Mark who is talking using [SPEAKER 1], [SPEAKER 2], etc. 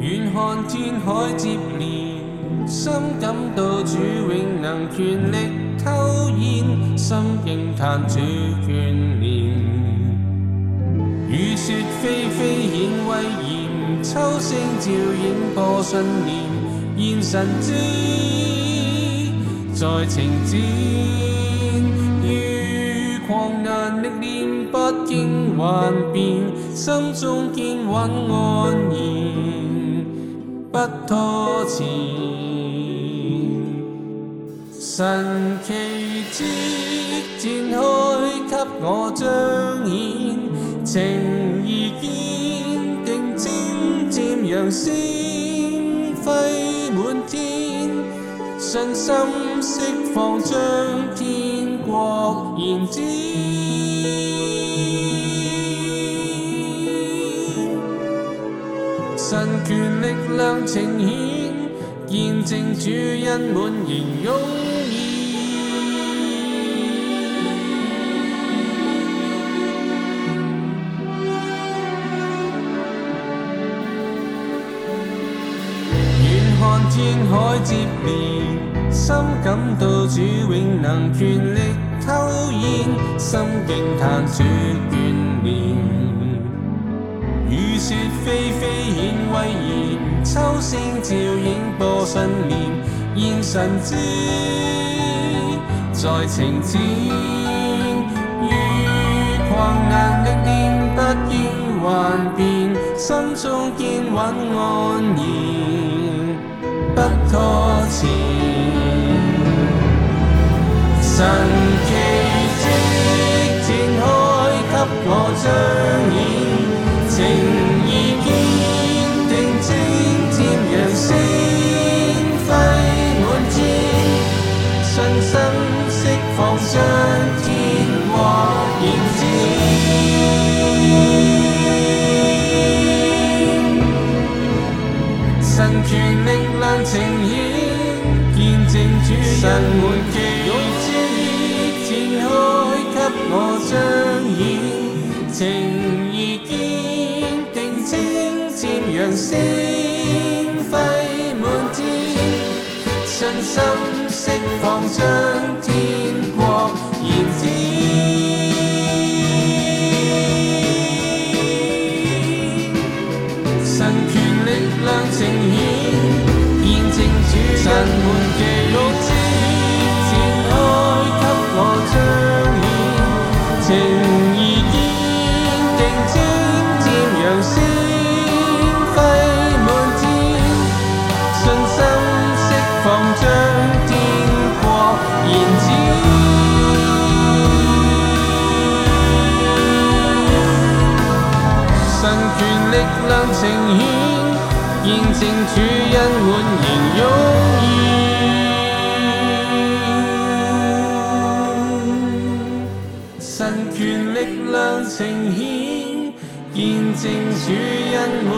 [SPEAKER 1] 远看天海接连，心感到主永能全力偷现，心惊叹主眷恋。雨雪霏霏显威严，秋声照影播信念，现神知在情战，遇狂难历练，不惊幻变，心中坚稳安然，不拖前。神奇迹展开，给我彰显情义坚定，渐渐扬声辉满天，信心释放，将天国延展。神权力量呈现，见证主恩满盈涌现。远看天海接连，心感到主永能权力偷现，心惊叹主眷恋。雪霏霏显威严，秋声照影播信念，现神知在情战，遇狂难历练，不惊幻变，心中坚稳安然，不拖前。神奇迹展开，给我彰显。全。力量呈现，见证主神满奇迹展开，给我彰显情义坚定，渐渐扬声辉满天，信心释放，将天国延神權力量呈現，见证主恩满盈拥现。神权力量呈现，见证主恩满。